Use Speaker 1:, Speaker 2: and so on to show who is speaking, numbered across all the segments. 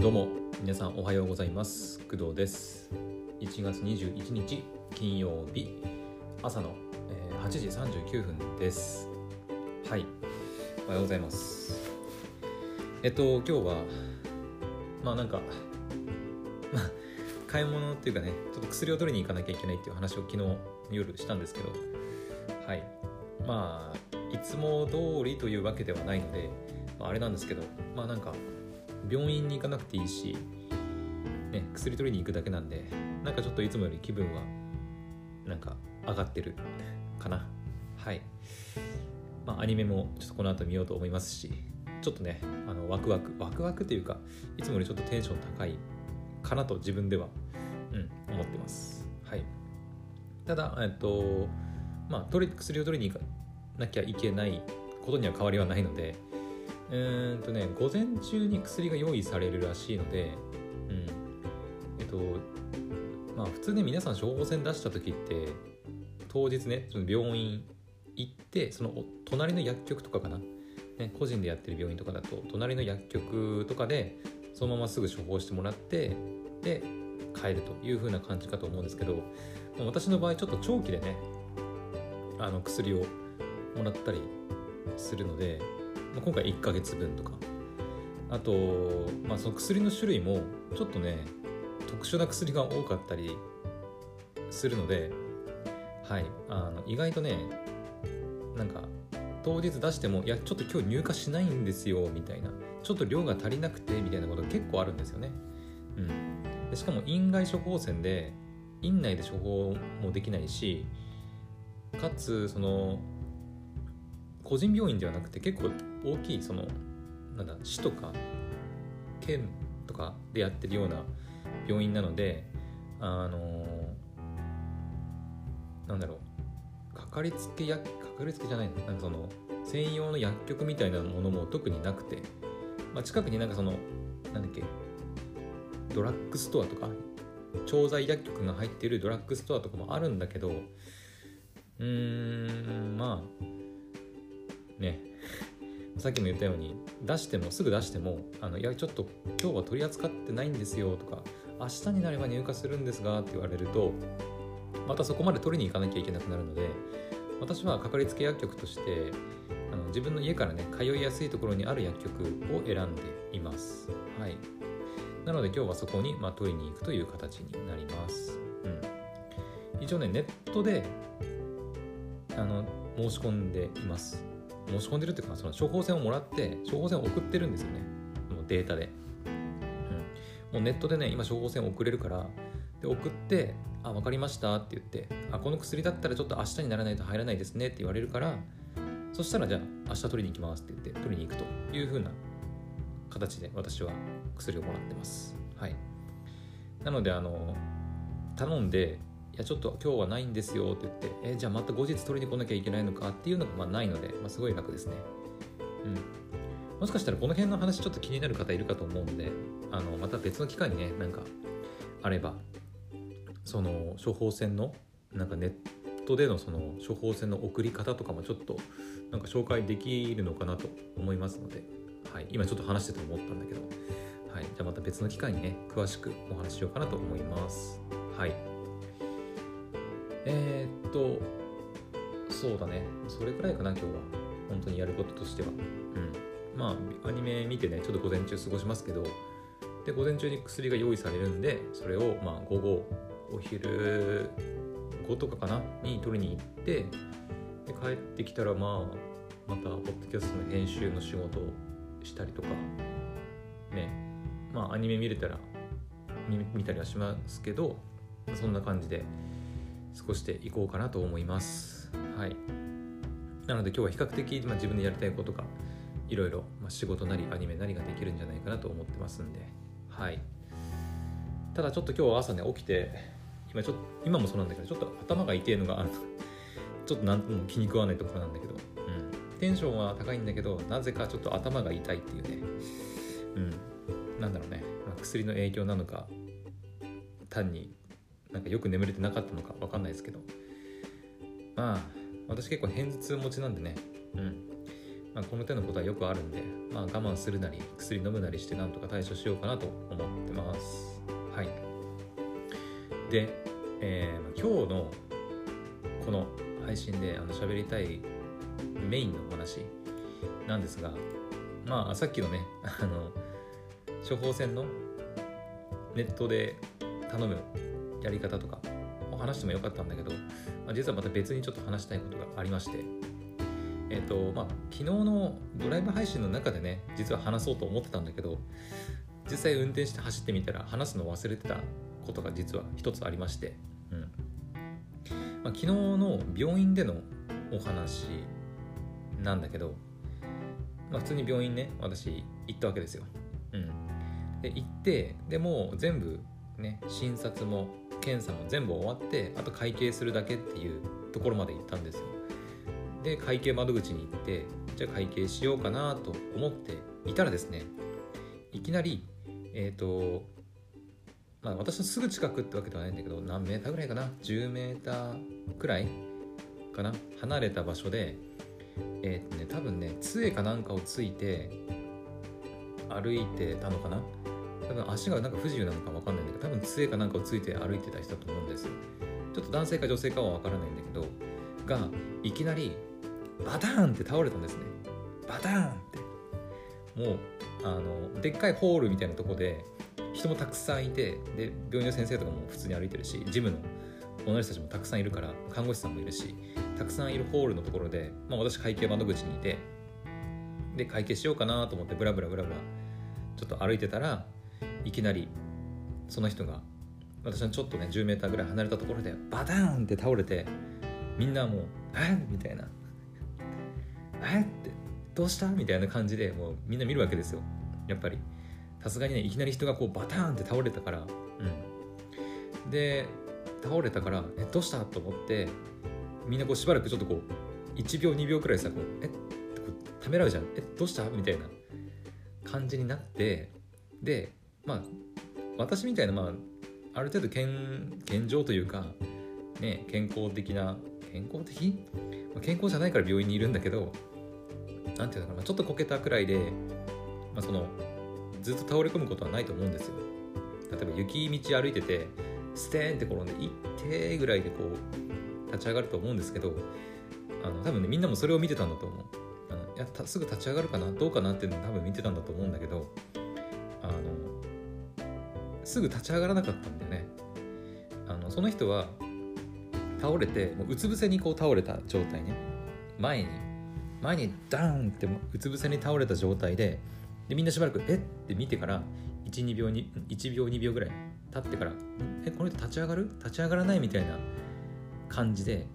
Speaker 1: どうも皆さんおはようございます。工藤です。1月21日金曜日。朝の、えー8時39分です。はい。おはようございます。えっと今日はまあなんか まあ買い物っていうかねちょっと薬を取りに行かなきゃいけないっていう話を昨日夜したんですけど。はい。まあいつも通りというわけではないので、まあ、あれなんですけどまあなんか病院に行かなくていいし、ね、薬取りに行くだけなんでなんかちょっといつもより気分はなんか上がってるかな。はい。まあアニメもちょっとこの後見ようと思いますしちょっとねあのワクワクワクワクというかいつもよりちょっとテンション高いかなと自分では、うん、思ってます。はい。ただえっとまあ取り薬を取りに行かなきゃいけないことには変わりはないのでうーんとね午前中に薬が用意されるらしいのでうん。えっとまあ普通ね皆さん処方箋出した時って当日ねその病院行ってその隣の薬局とかかな、ね、個人でやってる病院とかだと隣の薬局とかでそのまますぐ処方してもらってで帰るという風な感じかと思うんですけど私の場合ちょっと長期でねあの薬をもらったりするので、まあ、今回1ヶ月分とか。あと、まあ、その薬の種類もちょっとね特殊な薬が多かったりするのではいあの意外とねなんか当日出してもいやちょっと今日入荷しないんですよみたいな。ちょっと量が足りなくてみたいなことが結構あるんですよね、うん、でしかも院外処方箋で院内で処方もできないしかつその個人病院ではなくて結構大きいそのなんだ市とか県とかでやってるような病院なのであのなんだろう。かかりつけ薬かかりつけじゃないなんかその専用の薬局みたいなものも特になくて、まあ、近くになんかそのなんだっけドラッグストアとか調剤薬局が入っているドラッグストアとかもあるんだけどうーんまあね。さっきも言ったように出してもすぐ出してもあのいやちょっと今日は取り扱ってないんですよとか明日になれば入荷するんですがって言われるとまたそこまで取りに行かなきゃいけなくなるので私はかかりつけ薬局としてあの自分の家からね通いやすいところにある薬局を選んでいます。はい。なので今日はそこに、まあ、取りに行くという形になります、うん、一応ねネットであの申し込んでいます。申し込んでるっていうかその処方箋をもらって処方箋を送ってるんですよね。もうデータで、うん、もうネットでね今処方箋を送れるからで送って「あ分かりました」って言って「あこの薬だったらちょっと明日にならないと入らないですね」って言われるからそしたらじゃあ明日取りに行きますって言って取りに行くという風な形で私は薬をもらってます。はい。なのであの頼んでいやちょっと今日はないんですよって言ってえじゃあまた後日取りに来なきゃいけないのか？っていうのがまあないので、まあ、すごい楽ですね。うん。もしかしたらこの辺の話ちょっと気になる方いるかと思うんであのまた別の機会にねなんかあればその処方箋のなんかネットでのその処方箋の送り方とかもちょっとなんか紹介できるのかなと思いますので、はい、今ちょっと話してて思ったんだけど、はい、じゃあまた別の機会にね詳しくお話ししようかなと思います。はい。えー、っとそうだね。それくらいかな今日は。本当にやることとしては。うん。まあアニメ見てねちょっと午前中過ごしますけどで午前中に薬が用意されるんでそれをまあ午後お昼後とかかな？に取りに行ってで帰ってきたらまあまたポッドキャストの編集の仕事をしたりとかね。まあアニメ見れたら見見たりはしますけどそんな感じで過ごしていこうかなと思います。はい。なので今日は比較的、まあ、自分でやりたいことがいろいろ、まあ、仕事なりアニメなりができるんじゃないかなと思ってますんで。はい。ただちょっと今日は朝ね起きて今ちょっと今もそうなんだけどちょっと頭が痛いのがある。ちょっと何とも気に食わないところなんだけど、うん、テンションは高いんだけどなぜかちょっと頭が痛いっていうね。うん。なんだろうね、まあ、薬の影響なのか単になんかよく眠れてなかったのか分かんないですけど。まあ私結構偏頭痛持ちなんでね。うん、まあ、この手のことはよくあるんで、まあ、我慢するなり薬飲むなりしてなんとか対処しようかなと思ってます。はい。で、えー、今日のこの配信であの喋りたいメインのお話なんですがまあさっきのねあの処方箋のネットで頼むやり方とか話してもよかったんだけど、まあ、実はまた別にちょっと話したいことがありましてえっ、ー、とまあ昨日のドライブ配信の中でね実は話そうと思ってたんだけど実際運転して走ってみたら話すの忘れてたことが実は一つありまして、うんまあ、昨日の病院でのお話なんだけど、まあ、普通に病院ね私行ったわけですよ。うん、で行ってでも全部ね診察も検査も全部終わってあと会計するだけっていうところまで行ったんですよ。で会計窓口に行ってじゃあ会計しようかなと思っていたらですねいきなりえっ、ー、とまあ私のすぐ近くってわけではないんだけど何メーターぐらいかな？10メーターくらいかな？離れた場所でえっ、ー、とね多分ね杖かなんかをついて歩いてたのかな？多分足がなんか不自由なのか分かんないんだけど多分杖かなんかをついて歩いてた人だと思うんですよ。ちょっと男性か女性かは分からないんだけどがいきなりバターンって倒れたんですね。バターンって。もうあのでっかいホールみたいなとこで人もたくさんいてで病院の先生とかも普通に歩いてるしジムの同じ人たちもたくさんいるから看護師さんもいるしたくさんいるホールのところで、まあ、私会計窓口にいてで会計しようかなと思ってブラブラブラブラちょっと歩いてたらいきなりその人が私のちょっとね 10m ぐらい離れたところでバタンって倒れてみんなもう「えみたいな「えっ?」て「どうした?」みたいな感じでもうみんな見るわけですよやっぱりさすがにねいきなり人がこうバタンって倒れたからうんで倒れたから「えどうした?」と思ってみんなこうしばらくちょっとこう1秒2秒くらいさこう「えっ?」ためらうじゃん「えどうした?」みたいな感じになってでまあ私みたいなまあある程度健健常というかね健康的な健康的、まあ、健康じゃないから病院にいるんだけど何ていうのかなまあちょっとこけたくらいで、まあ、そのずっと倒れ込むことはないと思うんですよ。例えば雪道歩いててステーンって転んで一定ぐらいでこう立ち上がると思うんですけどあの多分ねみんなもそれを見てたんだと思う。あのいやすぐ立ち上がるかなどうかなっていうのを多分見てたんだと思うんだけどすぐ立ち上がらなかったんだよねあのその人は倒れてもううつ伏せにこう倒れた状態ね前に前にダーンってうつ伏せに倒れた状態ででみんなしばらく「えっ?」て見てから12秒に1秒2秒ぐらい経ってから「えこの人立ち上がる？立ち上がらない?」みたいな感じで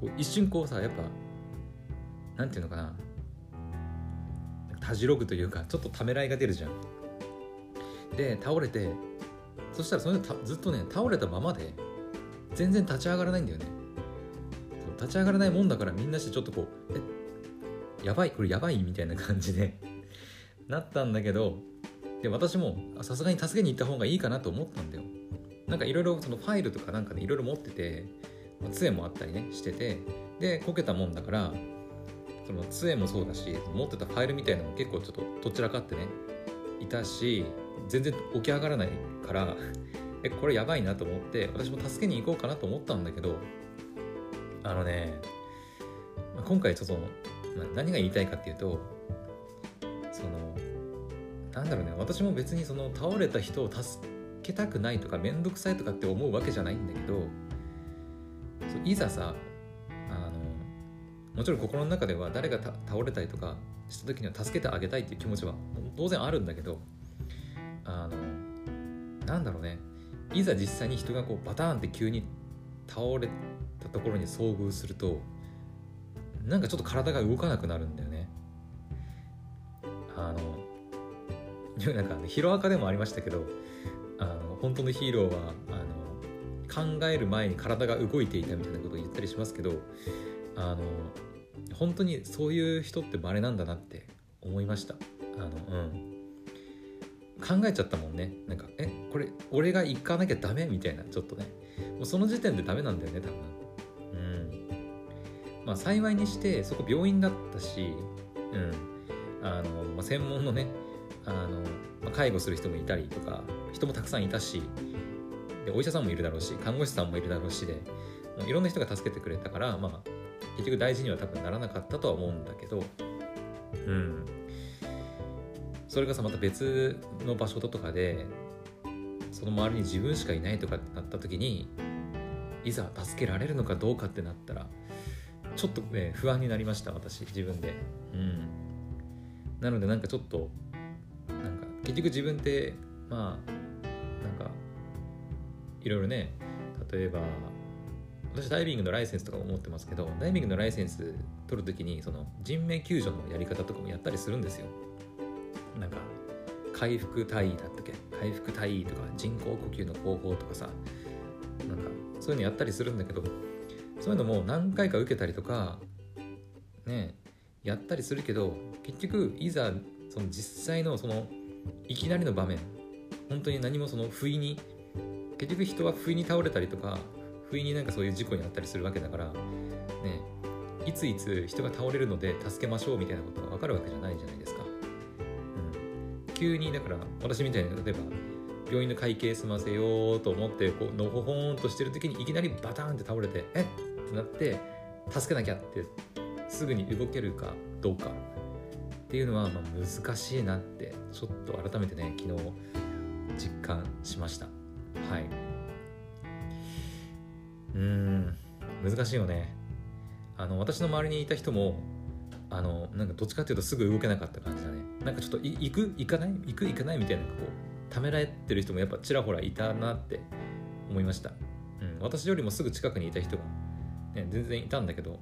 Speaker 1: こう一瞬こうさやっぱなんていうのかなたじろぐというかちょっとためらいが出るじゃんで倒れてそしたらその人ずっとね倒れたままで全然立ち上がらないんだよね。立ち上がらないもんだからみんなしてちょっとこうえやばいこれやばいみたいな感じでなったんだけどで私もさすがに助けに行った方がいいかなと思ったんだよ。なんかいろいろそのファイルとかなんかねいろいろ持ってて杖もあったりねしててでこけたもんだからその杖もそうだし持ってたファイルみたいなのも結構ちょっとどちらかってねいたし全然起き上がらないからえこれやばいなと思って私も助けに行こうかなと思ったんだけどあのね今回ちょっと何が言いたいかっていうとそのなんだろうね私も別にその倒れた人を助けたくないとか面倒くさいとかって思うわけじゃないんだけどいざさあのもちろん心の中では誰が倒れたりとかした時には助けてあげたいっていう気持ちは当然あるんだけどあのなんだろうね。いざ実際に人がこうバターンって急に倒れたところに遭遇するとなんかちょっと体が動かなくなるんだよね。あの なんか、ヒロアカでもありましたけどあの本当のヒーローはあの考える前に体が動いていたみたいなことを言ったりしますけどあの本当にそういう人って稀なんだなって思いました。あのうん。考えちゃったもんね。なんかえこれ俺が行かなきゃダメ？みたいなちょっとね。もうその時点でダメなんだよね多分。うん。まあ幸いにしてそこ病院だったしうん。あのまあ、専門のねあの、まあ、介護する人もいたりとか人もたくさんいたしでお医者さんもいるだろうし看護師さんもいるだろうしでもういろんな人が助けてくれたから、まあ、結局大事には多分ならなかったとは思うんだけどうん。それがさまた別の場所とかでその周りに自分しかいないとかってなった時にいざ助けられるのかどうかってなったらちょっとね不安になりました私自分で。うん。なのでなんかちょっとなんか結局自分ってまあなんかいろいろね例えば私ダイビングのライセンスとかも持ってますけどダイビングのライセンス取るときにその人命救助のやり方とかもやったりするんですよ。なんか回復体位だったっけ？回復体位とか人工呼吸の方法とかさなんかそういうのやったりするんだけどそういうのも何回か受けたりとかねやったりするけど結局いざその実際のそのいきなりの場面本当に何もその不意に結局人は不意に倒れたりとか不意になんかそういう事故にあったりするわけだからねいついつ人が倒れるので助けましょうみたいなことが分かるわけじゃないじゃないですか。急にだから私みたいに例えば病院の会計済ませようと思ってこうのほほんとしてる時にいきなりバタンって倒れてえっ？ってなって助けなきゃってすぐに動けるかどうかっていうのはまあ難しいなってちょっと改めてね昨日実感しました。はい。うん。難しいよね。あの私の周りにいた人もあのなんかどっちかっていうとすぐ動けなかった感じだね。なんかちょっと行く？行かない？行く？行かないみたいなこうためられてる人もやっぱちらほらいたなって思いました、うん、私よりもすぐ近くにいた人が、ね、全然いたんだけど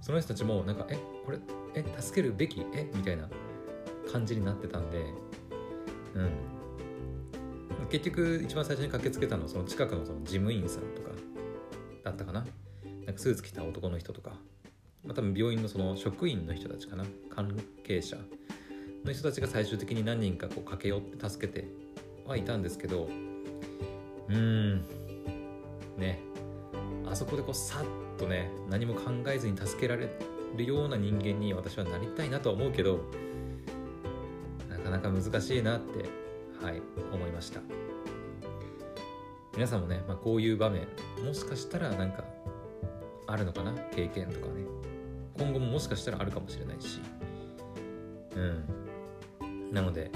Speaker 1: その人たちもなんかえ？これ？え？助けるべき？え？みたいな感じになってたんでうん。結局一番最初に駆けつけたのはその近くのその事務員さんとかだったかな。なんかスーツ着た男の人とか、まあ、多分病院のその職員の人たちかな。関係者の人たちが最終的に何人かこう駆け寄って助けてはいたんですけどうん。ね。あそこでこうさっとね何も考えずに助けられるような人間に私はなりたいなとは思うけどなかなか難しいなってはい思いました。皆さんもね、まあ、こういう場面もしかしたらなんかあるのかな？経験とかね。今後ももしかしたらあるかもしれないし。うん。なので。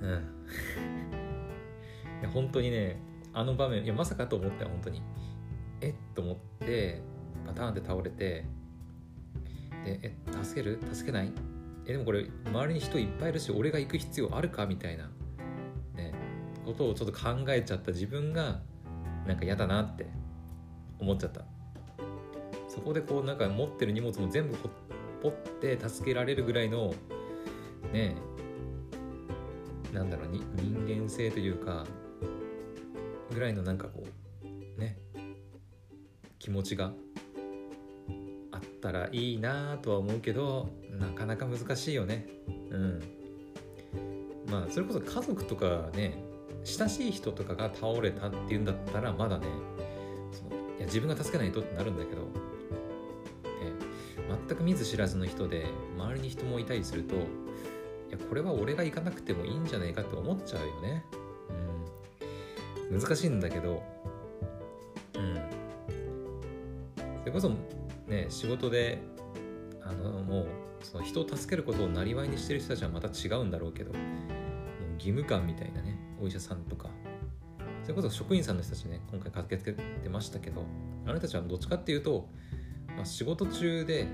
Speaker 1: うん。いや本当にねあの場面いやまさかと思ったよ本当に。えっと思ってパターンって倒れてでえ助ける？助けない？えでもこれ周りに人いっぱいいるし俺が行く必要あるか？みたいな。ね。ことをちょっと考えちゃった自分がなんか嫌だなって思っちゃった。そこでこうなんか持ってる荷物も全部ほっって助けられるぐらいのねなんだろうに人間性というかぐらいのなんかこうね気持ちがあったらいいなとは思うけどなかなか難しいよね。うん。まあそれこそ家族とかね親しい人とかが倒れたっていうんだったらまだねそのいや自分が助けないとってなるんだけど、全く見ず知らずの人で周りに人もいたりするといやこれは俺が行かなくてもいいんじゃないかって思っちゃうよね、うん、難しいんだけどうん。それこそね仕事であのもうその人を助けることをなりわいにしてる人たちはまた違うんだろうけどもう義務感みたいなねお医者さんとか。それこそ職員さんの人たちね今回駆けつけてましたけどあなたたちはどっちかっていうと、まあ、仕事中で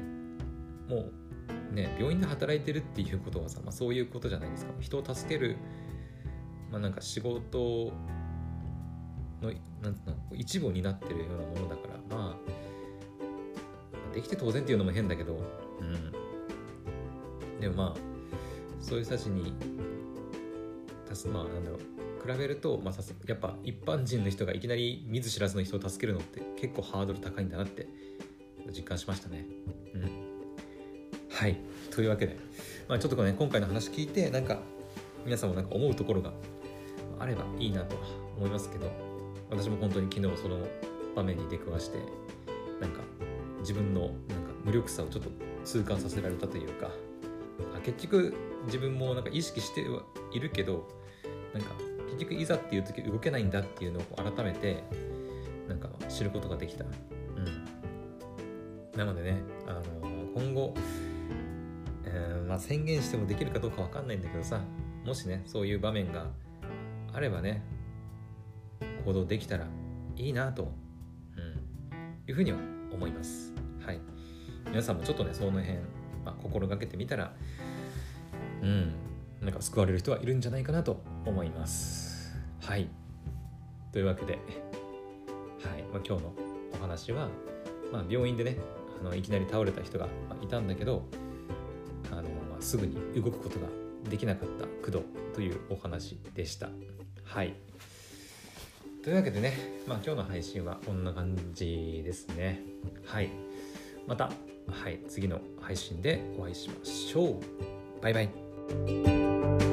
Speaker 1: もうね病院で働いてるっていうことはさ、まあ、そういうことじゃないですか。人を助けるまあなんか仕事のなんていうの一部を担ってるようなものだからまあできて当然っていうのも変だけどうん。でもまあそういう人たちにまあなんだろう比べると、まあ、さすやっぱ一般人の人がいきなり見ず知らずの人を助けるのって結構ハードル高いんだなって実感しましたね。うん、はい。というわけで、まあ、ちょっとね今回の話聞いてなんか皆さんもなんか思うところがあればいいなとは思いますけど私も本当に昨日その場面に出くわしてなんか自分のなんか無力さをちょっと痛感させられたというか結局自分もなんか意識してはいるけどなんか結局いざっていう時動けないんだっていうのを改めてなんか知ることができた。うん、なのでね、あの今後、まあ、宣言してもできるかどうかわかんないんだけどさもしねそういう場面があればね行動できたらいいなと、うん、いうふうには思います。はい。皆さんもちょっとねその辺、まあ、心がけてみたらうんなんか救われる人はいるんじゃないかなと思いますはいというわけで、はいまあ、今日のお話は、まあ、病院でねあのいきなり倒れた人がいたんだけど、すぐに動くことができなかった工藤というお話でしたはいというわけでね、まあ、今日の配信はこんな感じですねはいまたはい、次の配信でお会いしましょう。バイバイ。